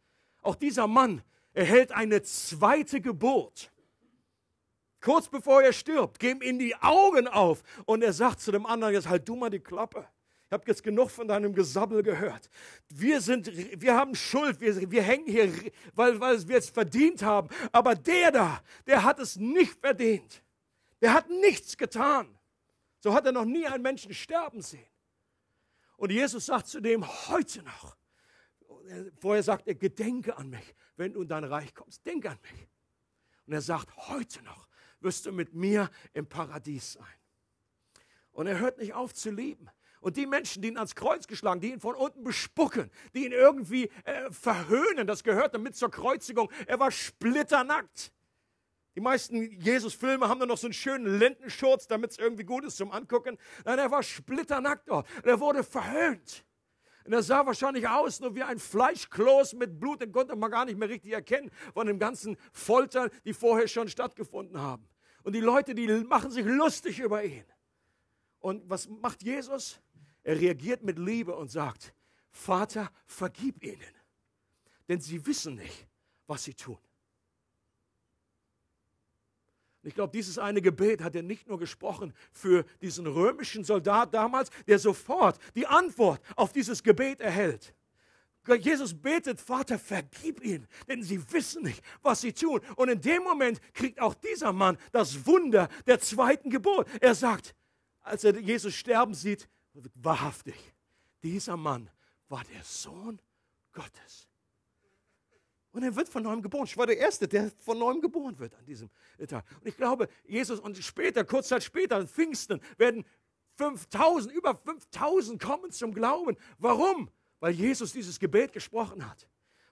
Auch dieser Mann erhält eine zweite Geburt kurz bevor er stirbt, geben ihm die Augen auf und er sagt zu dem anderen, jetzt halt du mal die Klappe. Ich habe jetzt genug von deinem Gesabbel gehört. Wir, sind, wir haben Schuld, wir, wir hängen hier, weil, weil wir es verdient haben. Aber der da, der hat es nicht verdient. Der hat nichts getan. So hat er noch nie einen Menschen sterben sehen. Und Jesus sagt zu dem, heute noch, vorher sagt er, gedenke an mich, wenn du in dein Reich kommst. Denke an mich. Und er sagt, heute noch wirst du mit mir im Paradies sein. Und er hört nicht auf zu lieben. Und die Menschen, die ihn ans Kreuz geschlagen, die ihn von unten bespucken, die ihn irgendwie äh, verhöhnen, das gehört damit zur Kreuzigung. Er war splitternackt. Die meisten Jesus-Filme haben dann noch so einen schönen Lendenschurz, damit es irgendwie gut ist zum Angucken. Nein, er war splitternackt dort. Und er wurde verhöhnt. Und er sah wahrscheinlich aus nur wie ein Fleischkloß mit Blut, den konnte man gar nicht mehr richtig erkennen von den ganzen Foltern, die vorher schon stattgefunden haben. Und die Leute, die machen sich lustig über ihn. Und was macht Jesus? Er reagiert mit Liebe und sagt, Vater, vergib ihnen, denn sie wissen nicht, was sie tun. Ich glaube, dieses eine Gebet hat er nicht nur gesprochen für diesen römischen Soldat damals, der sofort die Antwort auf dieses Gebet erhält. Jesus betet, Vater, vergib ihnen, denn sie wissen nicht, was sie tun. Und in dem Moment kriegt auch dieser Mann das Wunder der zweiten Geburt. Er sagt, als er Jesus sterben sieht, wahrhaftig, dieser Mann war der Sohn Gottes. Und er wird von neuem geboren. Ich war der Erste, der von neuem geboren wird an diesem Tag. Und ich glaube, Jesus und später, kurz Zeit später, an Pfingsten, werden 5000, über 5000 kommen zum Glauben. Warum? Weil Jesus dieses Gebet gesprochen hat.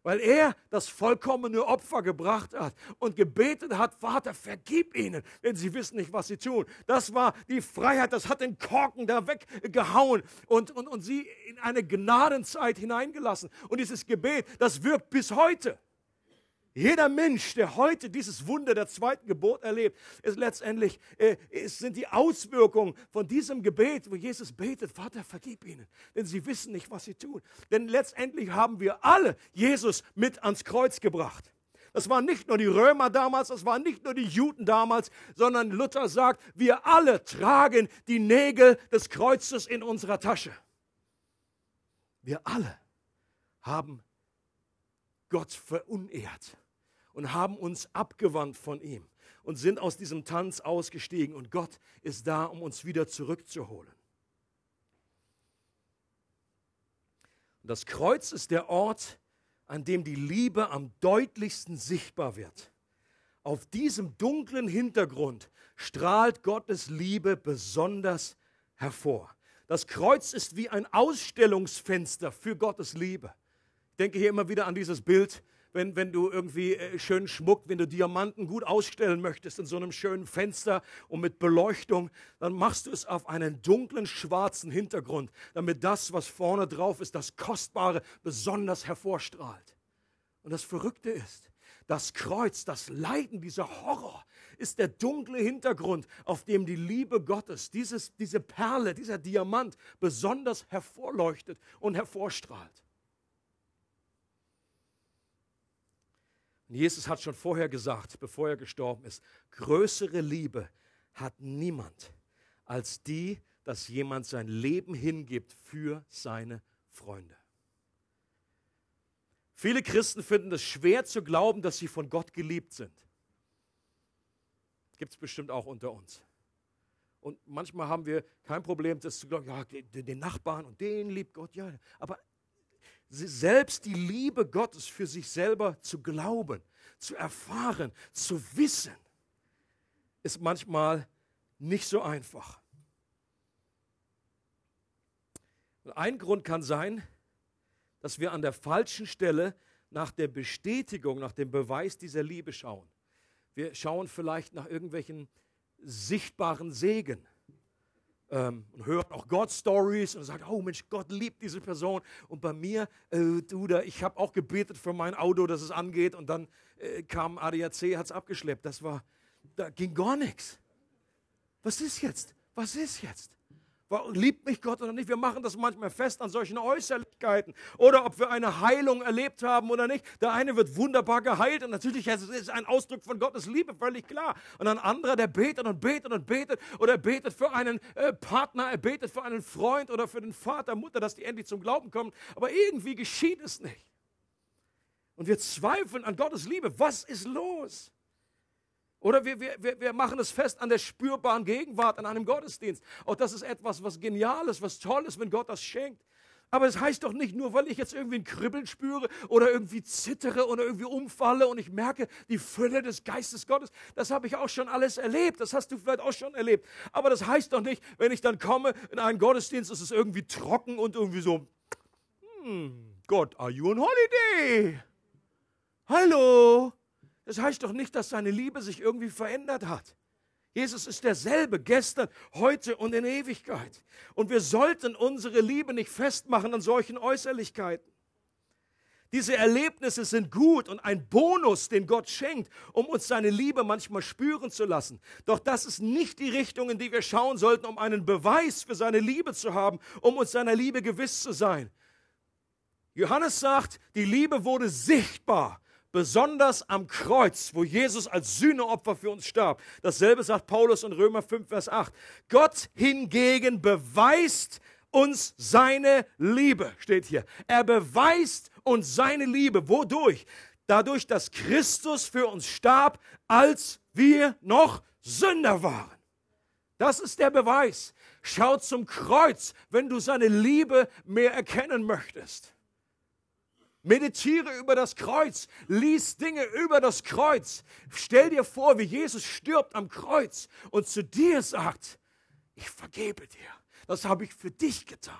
weil er das vollkommene Opfer gebracht hat und gebetet hat, Vater, vergib ihnen, denn sie wissen nicht, was sie tun. Das war die Freiheit, das hat den Korken da weggehauen und, und, und sie in eine Gnadenzeit hineingelassen. Und dieses Gebet, das wirkt bis heute. Jeder Mensch, der heute dieses Wunder der zweiten Geburt erlebt, ist letztendlich, äh, es sind die Auswirkungen von diesem Gebet, wo Jesus betet, Vater, vergib ihnen, denn sie wissen nicht, was sie tun. Denn letztendlich haben wir alle Jesus mit ans Kreuz gebracht. Das waren nicht nur die Römer damals, das waren nicht nur die Juden damals, sondern Luther sagt, wir alle tragen die Nägel des Kreuzes in unserer Tasche. Wir alle haben Gott verunehrt und haben uns abgewandt von ihm und sind aus diesem Tanz ausgestiegen. Und Gott ist da, um uns wieder zurückzuholen. Das Kreuz ist der Ort, an dem die Liebe am deutlichsten sichtbar wird. Auf diesem dunklen Hintergrund strahlt Gottes Liebe besonders hervor. Das Kreuz ist wie ein Ausstellungsfenster für Gottes Liebe. Ich denke hier immer wieder an dieses Bild wenn, wenn du irgendwie äh, schön Schmuck, wenn du Diamanten gut ausstellen möchtest in so einem schönen Fenster und mit Beleuchtung, dann machst du es auf einen dunklen, schwarzen Hintergrund, damit das, was vorne drauf ist, das Kostbare, besonders hervorstrahlt. Und das Verrückte ist, das Kreuz, das Leiden, dieser Horror ist der dunkle Hintergrund, auf dem die Liebe Gottes, dieses, diese Perle, dieser Diamant besonders hervorleuchtet und hervorstrahlt. Und Jesus hat schon vorher gesagt, bevor er gestorben ist, größere Liebe hat niemand als die, dass jemand sein Leben hingibt für seine Freunde. Viele Christen finden es schwer zu glauben, dass sie von Gott geliebt sind. Gibt es bestimmt auch unter uns. Und manchmal haben wir kein Problem, das zu glauben, ja, den Nachbarn und den liebt Gott, ja. Aber selbst die Liebe Gottes für sich selber zu glauben, zu erfahren, zu wissen, ist manchmal nicht so einfach. Und ein Grund kann sein, dass wir an der falschen Stelle nach der Bestätigung, nach dem Beweis dieser Liebe schauen. Wir schauen vielleicht nach irgendwelchen sichtbaren Segen ähm, und hört auch Gott-Stories und sagt, oh Mensch, Gott liebt diese Person. Und bei mir, äh, du, da, ich habe auch gebetet für mein Auto, dass es angeht. Und dann äh, kam ADAC, hat es abgeschleppt. Das war, da ging gar nichts. Was ist jetzt? Was ist jetzt? Liebt mich Gott oder nicht? Wir machen das manchmal fest an solchen Äußerlichkeiten. Oder ob wir eine Heilung erlebt haben oder nicht. Der eine wird wunderbar geheilt und natürlich ist es ein Ausdruck von Gottes Liebe, völlig klar. Und ein anderer, der betet und betet und betet oder er betet für einen äh, Partner, er betet für einen Freund oder für den Vater, Mutter, dass die endlich zum Glauben kommen. Aber irgendwie geschieht es nicht. Und wir zweifeln an Gottes Liebe. Was ist los? Oder wir, wir, wir machen es fest an der spürbaren Gegenwart, an einem Gottesdienst. Auch das ist etwas, was genial ist, was toll ist, wenn Gott das schenkt. Aber es das heißt doch nicht nur, weil ich jetzt irgendwie ein Kribbeln spüre oder irgendwie zittere oder irgendwie umfalle und ich merke die Fülle des Geistes Gottes. Das habe ich auch schon alles erlebt. Das hast du vielleicht auch schon erlebt. Aber das heißt doch nicht, wenn ich dann komme in einen Gottesdienst, ist es irgendwie trocken und irgendwie so, hm, Gott, are you on holiday? Hallo? Das heißt doch nicht, dass seine Liebe sich irgendwie verändert hat. Jesus ist derselbe gestern, heute und in Ewigkeit. Und wir sollten unsere Liebe nicht festmachen an solchen Äußerlichkeiten. Diese Erlebnisse sind gut und ein Bonus, den Gott schenkt, um uns seine Liebe manchmal spüren zu lassen. Doch das ist nicht die Richtung, in die wir schauen sollten, um einen Beweis für seine Liebe zu haben, um uns seiner Liebe gewiss zu sein. Johannes sagt, die Liebe wurde sichtbar besonders am Kreuz, wo Jesus als Sühneopfer für uns starb. Dasselbe sagt Paulus in Römer 5, Vers 8. Gott hingegen beweist uns seine Liebe, steht hier. Er beweist uns seine Liebe. Wodurch? Dadurch, dass Christus für uns starb, als wir noch Sünder waren. Das ist der Beweis. Schau zum Kreuz, wenn du seine Liebe mehr erkennen möchtest. Meditiere über das Kreuz. Lies Dinge über das Kreuz. Stell dir vor, wie Jesus stirbt am Kreuz und zu dir sagt, ich vergebe dir. Das habe ich für dich getan.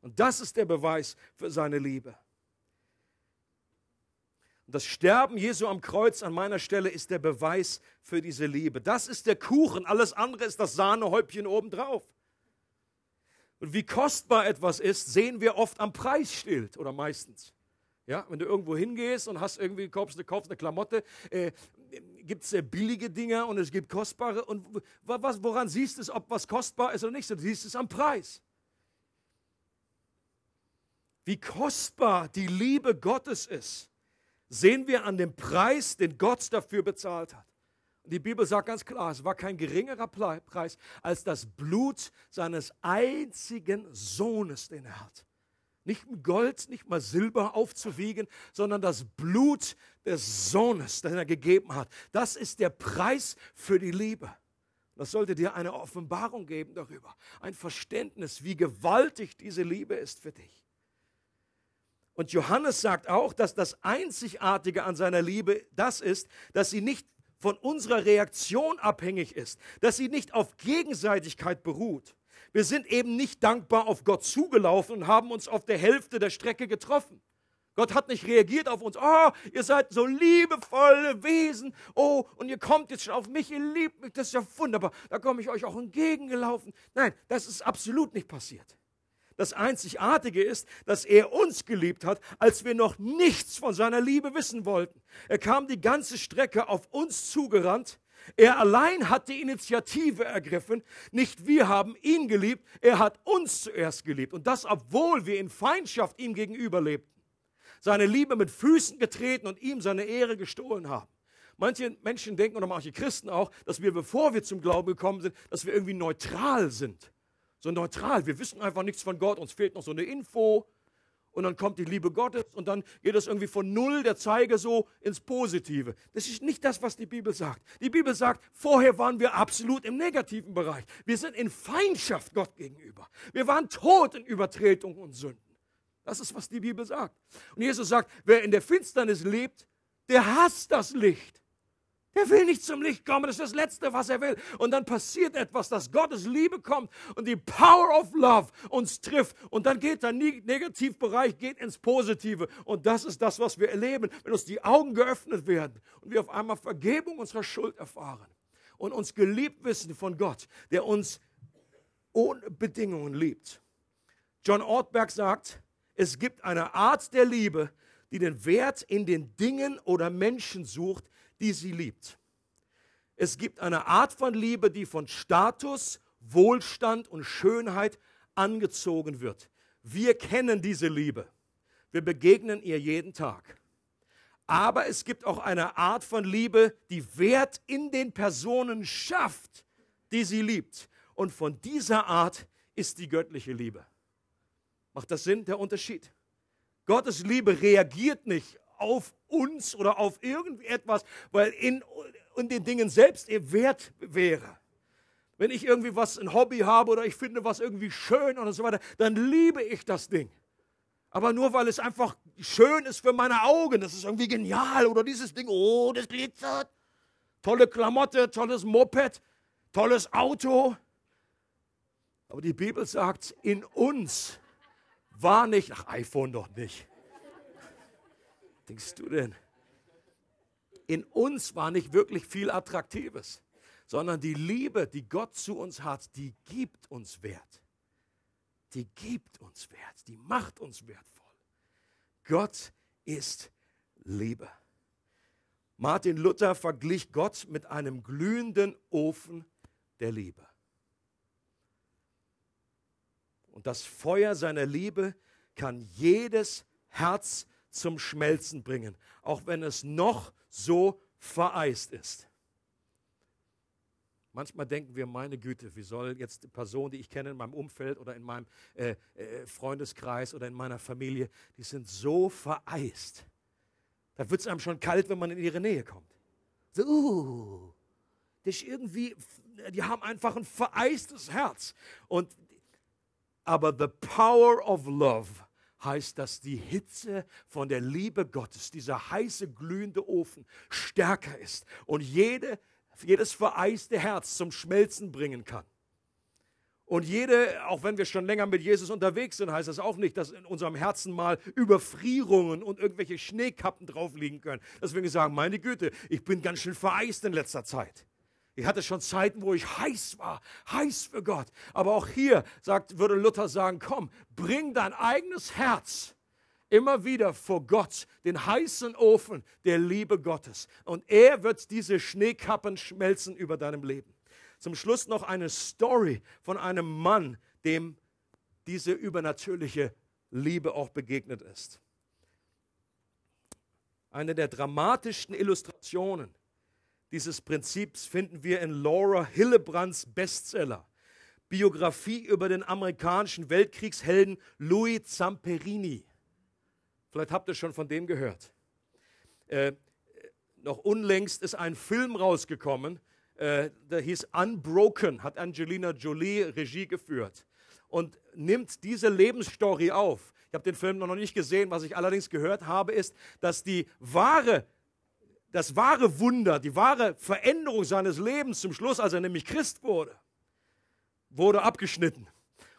Und das ist der Beweis für seine Liebe. Das Sterben Jesu am Kreuz an meiner Stelle ist der Beweis für diese Liebe. Das ist der Kuchen, alles andere ist das Sahnehäubchen obendrauf. Und wie kostbar etwas ist, sehen wir oft am Preisschild oder meistens. Ja, wenn du irgendwo hingehst und hast irgendwie kaufst kaufst eine Klamotte, äh, gibt es äh, billige Dinge und es gibt kostbare. Und was, woran siehst du, ob was kostbar ist oder nicht? Du siehst es am Preis. Wie kostbar die Liebe Gottes ist, sehen wir an dem Preis, den Gott dafür bezahlt hat. Und die Bibel sagt ganz klar, es war kein geringerer Preis als das Blut seines einzigen Sohnes, den er hat. Nicht Gold, nicht mal Silber aufzuwiegen, sondern das Blut des Sohnes, den er gegeben hat. Das ist der Preis für die Liebe. Das sollte dir eine Offenbarung geben darüber, ein Verständnis, wie gewaltig diese Liebe ist für dich. Und Johannes sagt auch, dass das Einzigartige an seiner Liebe das ist, dass sie nicht von unserer Reaktion abhängig ist, dass sie nicht auf Gegenseitigkeit beruht. Wir sind eben nicht dankbar auf Gott zugelaufen und haben uns auf der Hälfte der Strecke getroffen. Gott hat nicht reagiert auf uns. Oh, ihr seid so liebevolle Wesen. Oh, und ihr kommt jetzt schon auf mich, ihr liebt mich. Das ist ja wunderbar. Da komme ich euch auch entgegengelaufen. Nein, das ist absolut nicht passiert. Das Einzigartige ist, dass er uns geliebt hat, als wir noch nichts von seiner Liebe wissen wollten. Er kam die ganze Strecke auf uns zugerannt. Er allein hat die Initiative ergriffen. Nicht wir haben ihn geliebt, er hat uns zuerst geliebt. Und das, obwohl wir in Feindschaft ihm gegenüber lebten. Seine Liebe mit Füßen getreten und ihm seine Ehre gestohlen haben. Manche Menschen denken, oder manche Christen auch, dass wir, bevor wir zum Glauben gekommen sind, dass wir irgendwie neutral sind so neutral. Wir wissen einfach nichts von Gott, uns fehlt noch so eine Info. Und dann kommt die Liebe Gottes und dann geht es irgendwie von null der Zeige so ins Positive. Das ist nicht das, was die Bibel sagt. Die Bibel sagt, vorher waren wir absolut im negativen Bereich. Wir sind in Feindschaft Gott gegenüber. Wir waren tot in Übertretung und Sünden. Das ist, was die Bibel sagt. Und Jesus sagt, wer in der Finsternis lebt, der hasst das Licht. Er will nicht zum Licht kommen, das ist das Letzte, was er will. Und dann passiert etwas, dass Gottes Liebe kommt und die Power of Love uns trifft. Und dann geht der Negativbereich geht ins Positive. Und das ist das, was wir erleben, wenn uns die Augen geöffnet werden und wir auf einmal Vergebung unserer Schuld erfahren und uns geliebt wissen von Gott, der uns ohne Bedingungen liebt. John Ortberg sagt, es gibt eine Art der Liebe, die den Wert in den Dingen oder Menschen sucht, die sie liebt. Es gibt eine Art von Liebe, die von Status, Wohlstand und Schönheit angezogen wird. Wir kennen diese Liebe. Wir begegnen ihr jeden Tag. Aber es gibt auch eine Art von Liebe, die Wert in den Personen schafft, die sie liebt. Und von dieser Art ist die göttliche Liebe. Macht das Sinn, der Unterschied? Gottes Liebe reagiert nicht auf uns oder auf irgendetwas, weil in, in den Dingen selbst ihr Wert wäre. Wenn ich irgendwie was, ein Hobby habe oder ich finde was irgendwie schön und so weiter, dann liebe ich das Ding. Aber nur weil es einfach schön ist für meine Augen, das ist irgendwie genial oder dieses Ding, oh, das glitzert. Tolle Klamotte, tolles Moped, tolles Auto. Aber die Bibel sagt, in uns war nicht, ach iPhone doch nicht denkst du denn? In uns war nicht wirklich viel Attraktives, sondern die Liebe, die Gott zu uns hat, die gibt uns Wert. Die gibt uns Wert, die macht uns wertvoll. Gott ist Liebe. Martin Luther verglich Gott mit einem glühenden Ofen der Liebe. Und das Feuer seiner Liebe kann jedes Herz zum Schmelzen bringen, auch wenn es noch so vereist ist. Manchmal denken wir, meine Güte, wie soll jetzt die Person, die ich kenne in meinem Umfeld oder in meinem äh, äh, Freundeskreis oder in meiner Familie, die sind so vereist. Da wird es einem schon kalt, wenn man in ihre Nähe kommt. So, uh, das ist irgendwie, die haben einfach ein vereistes Herz. Und, aber the power of love heißt, dass die Hitze von der Liebe Gottes, dieser heiße, glühende Ofen, stärker ist und jede, jedes vereiste Herz zum Schmelzen bringen kann. Und jede, auch wenn wir schon länger mit Jesus unterwegs sind, heißt das auch nicht, dass in unserem Herzen mal Überfrierungen und irgendwelche Schneekappen drauf liegen können. Deswegen sagen, meine Güte, ich bin ganz schön vereist in letzter Zeit. Ich hatte schon Zeiten, wo ich heiß war, heiß für Gott. Aber auch hier sagt, würde Luther sagen, komm, bring dein eigenes Herz immer wieder vor Gott, den heißen Ofen der Liebe Gottes. Und er wird diese Schneekappen schmelzen über deinem Leben. Zum Schluss noch eine Story von einem Mann, dem diese übernatürliche Liebe auch begegnet ist. Eine der dramatischsten Illustrationen dieses Prinzips finden wir in Laura Hillebrands Bestseller, Biografie über den amerikanischen Weltkriegshelden Louis Zamperini. Vielleicht habt ihr schon von dem gehört. Äh, noch unlängst ist ein Film rausgekommen, äh, der hieß Unbroken, hat Angelina Jolie Regie geführt und nimmt diese Lebensstory auf. Ich habe den Film noch nicht gesehen. Was ich allerdings gehört habe, ist, dass die wahre das wahre Wunder, die wahre Veränderung seines Lebens zum Schluss, als er nämlich Christ wurde, wurde abgeschnitten.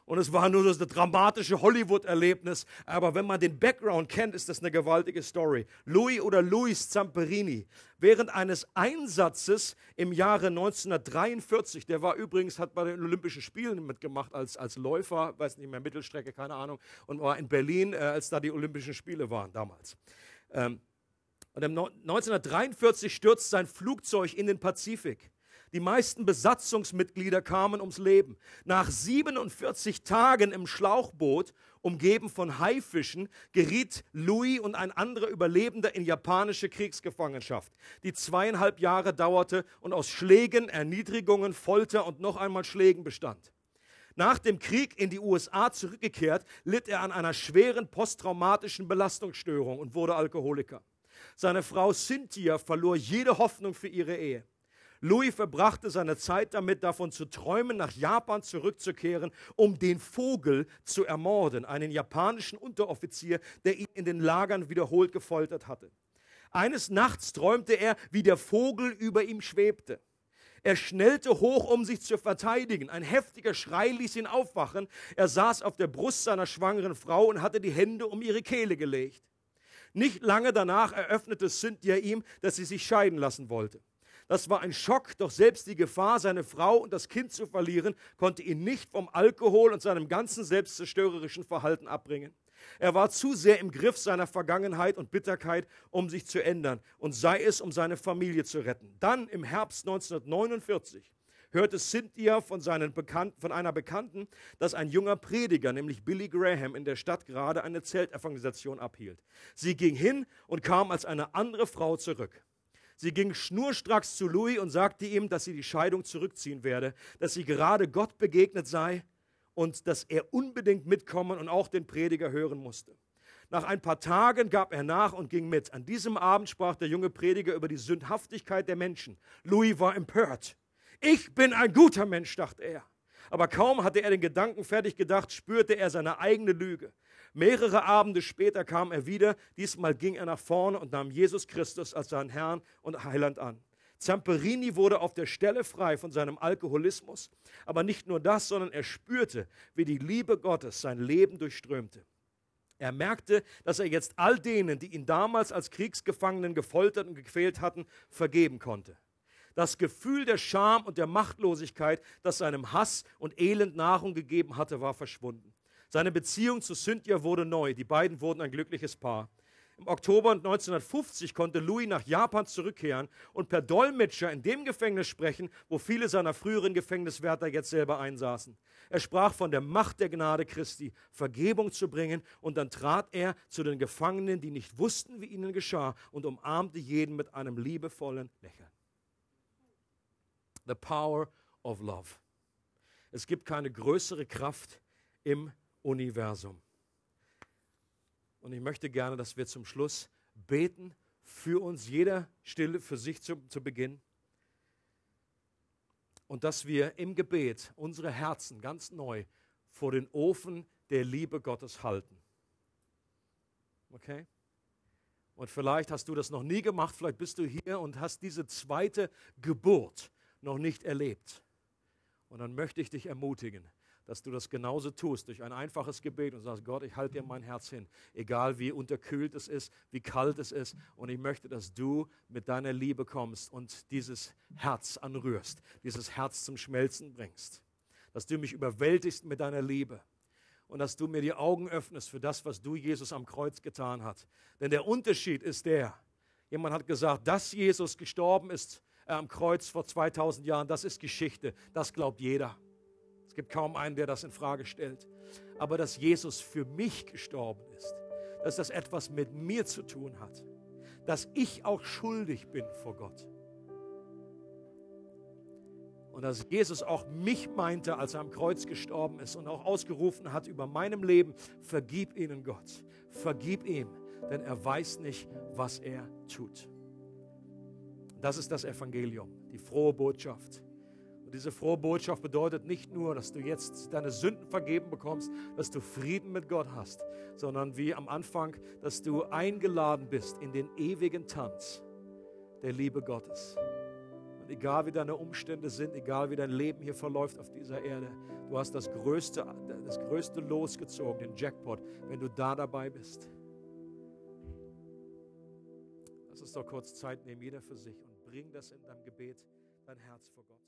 Und es war nur das dramatische Hollywood-Erlebnis. Aber wenn man den Background kennt, ist das eine gewaltige Story. Louis oder Luis Zamperini, während eines Einsatzes im Jahre 1943, der war übrigens, hat bei den Olympischen Spielen mitgemacht als, als Läufer, weiß nicht mehr, Mittelstrecke, keine Ahnung, und war in Berlin, äh, als da die Olympischen Spiele waren damals. Ähm, und 1943 stürzt sein Flugzeug in den Pazifik. Die meisten Besatzungsmitglieder kamen ums Leben. Nach 47 Tagen im Schlauchboot, umgeben von Haifischen, geriet Louis und ein anderer Überlebender in japanische Kriegsgefangenschaft, die zweieinhalb Jahre dauerte und aus Schlägen, Erniedrigungen, Folter und noch einmal Schlägen bestand. Nach dem Krieg in die USA zurückgekehrt, litt er an einer schweren posttraumatischen Belastungsstörung und wurde Alkoholiker. Seine Frau Cynthia verlor jede Hoffnung für ihre Ehe. Louis verbrachte seine Zeit damit, davon zu träumen, nach Japan zurückzukehren, um den Vogel zu ermorden, einen japanischen Unteroffizier, der ihn in den Lagern wiederholt gefoltert hatte. Eines Nachts träumte er, wie der Vogel über ihm schwebte. Er schnellte hoch, um sich zu verteidigen. Ein heftiger Schrei ließ ihn aufwachen. Er saß auf der Brust seiner schwangeren Frau und hatte die Hände um ihre Kehle gelegt. Nicht lange danach eröffnete Cynthia ihm, dass sie sich scheiden lassen wollte. Das war ein Schock, doch selbst die Gefahr, seine Frau und das Kind zu verlieren, konnte ihn nicht vom Alkohol und seinem ganzen selbstzerstörerischen Verhalten abbringen. Er war zu sehr im Griff seiner Vergangenheit und Bitterkeit, um sich zu ändern, und sei es, um seine Familie zu retten. Dann im Herbst 1949 hörte Cynthia von, seinen Bekannten, von einer Bekannten, dass ein junger Prediger, nämlich Billy Graham, in der Stadt gerade eine Zeltevangelisation abhielt. Sie ging hin und kam als eine andere Frau zurück. Sie ging schnurstracks zu Louis und sagte ihm, dass sie die Scheidung zurückziehen werde, dass sie gerade Gott begegnet sei und dass er unbedingt mitkommen und auch den Prediger hören musste. Nach ein paar Tagen gab er nach und ging mit. An diesem Abend sprach der junge Prediger über die Sündhaftigkeit der Menschen. Louis war empört. Ich bin ein guter Mensch, dachte er. Aber kaum hatte er den Gedanken fertig gedacht, spürte er seine eigene Lüge. Mehrere Abende später kam er wieder. Diesmal ging er nach vorne und nahm Jesus Christus als seinen Herrn und Heiland an. Zamperini wurde auf der Stelle frei von seinem Alkoholismus. Aber nicht nur das, sondern er spürte, wie die Liebe Gottes sein Leben durchströmte. Er merkte, dass er jetzt all denen, die ihn damals als Kriegsgefangenen gefoltert und gequält hatten, vergeben konnte. Das Gefühl der Scham und der Machtlosigkeit, das seinem Hass und Elend Nahrung gegeben hatte, war verschwunden. Seine Beziehung zu Cynthia wurde neu. Die beiden wurden ein glückliches Paar. Im Oktober 1950 konnte Louis nach Japan zurückkehren und per Dolmetscher in dem Gefängnis sprechen, wo viele seiner früheren Gefängniswärter jetzt selber einsaßen. Er sprach von der Macht der Gnade Christi, Vergebung zu bringen, und dann trat er zu den Gefangenen, die nicht wussten, wie ihnen geschah, und umarmte jeden mit einem liebevollen Lächeln. The power of love. Es gibt keine größere Kraft im Universum. Und ich möchte gerne, dass wir zum Schluss beten für uns, jeder stille für sich zu, zu Beginn. Und dass wir im Gebet unsere Herzen ganz neu vor den Ofen der Liebe Gottes halten. Okay? Und vielleicht hast du das noch nie gemacht, vielleicht bist du hier und hast diese zweite Geburt noch nicht erlebt. Und dann möchte ich dich ermutigen, dass du das genauso tust, durch ein einfaches Gebet und sagst, Gott, ich halte dir mein Herz hin, egal wie unterkühlt es ist, wie kalt es ist. Und ich möchte, dass du mit deiner Liebe kommst und dieses Herz anrührst, dieses Herz zum Schmelzen bringst. Dass du mich überwältigst mit deiner Liebe und dass du mir die Augen öffnest für das, was du, Jesus, am Kreuz getan hast. Denn der Unterschied ist der, jemand hat gesagt, dass Jesus gestorben ist am Kreuz vor 2000 Jahren, das ist Geschichte, das glaubt jeder. Es gibt kaum einen, der das in Frage stellt. Aber dass Jesus für mich gestorben ist, dass das etwas mit mir zu tun hat, dass ich auch schuldig bin vor Gott. Und dass Jesus auch mich meinte, als er am Kreuz gestorben ist und auch ausgerufen hat über meinem Leben, vergib ihnen Gott, vergib ihm, denn er weiß nicht, was er tut. Das ist das Evangelium, die frohe Botschaft. Und diese frohe Botschaft bedeutet nicht nur, dass du jetzt deine Sünden vergeben bekommst, dass du Frieden mit Gott hast, sondern wie am Anfang, dass du eingeladen bist in den ewigen Tanz der Liebe Gottes. Und egal wie deine Umstände sind, egal wie dein Leben hier verläuft auf dieser Erde, du hast das größte, das größte losgezogen, den Jackpot, wenn du da dabei bist. Lass uns doch kurz Zeit nehmen, jeder für sich, bring das in deinem Gebet, dein Herz vor Gott.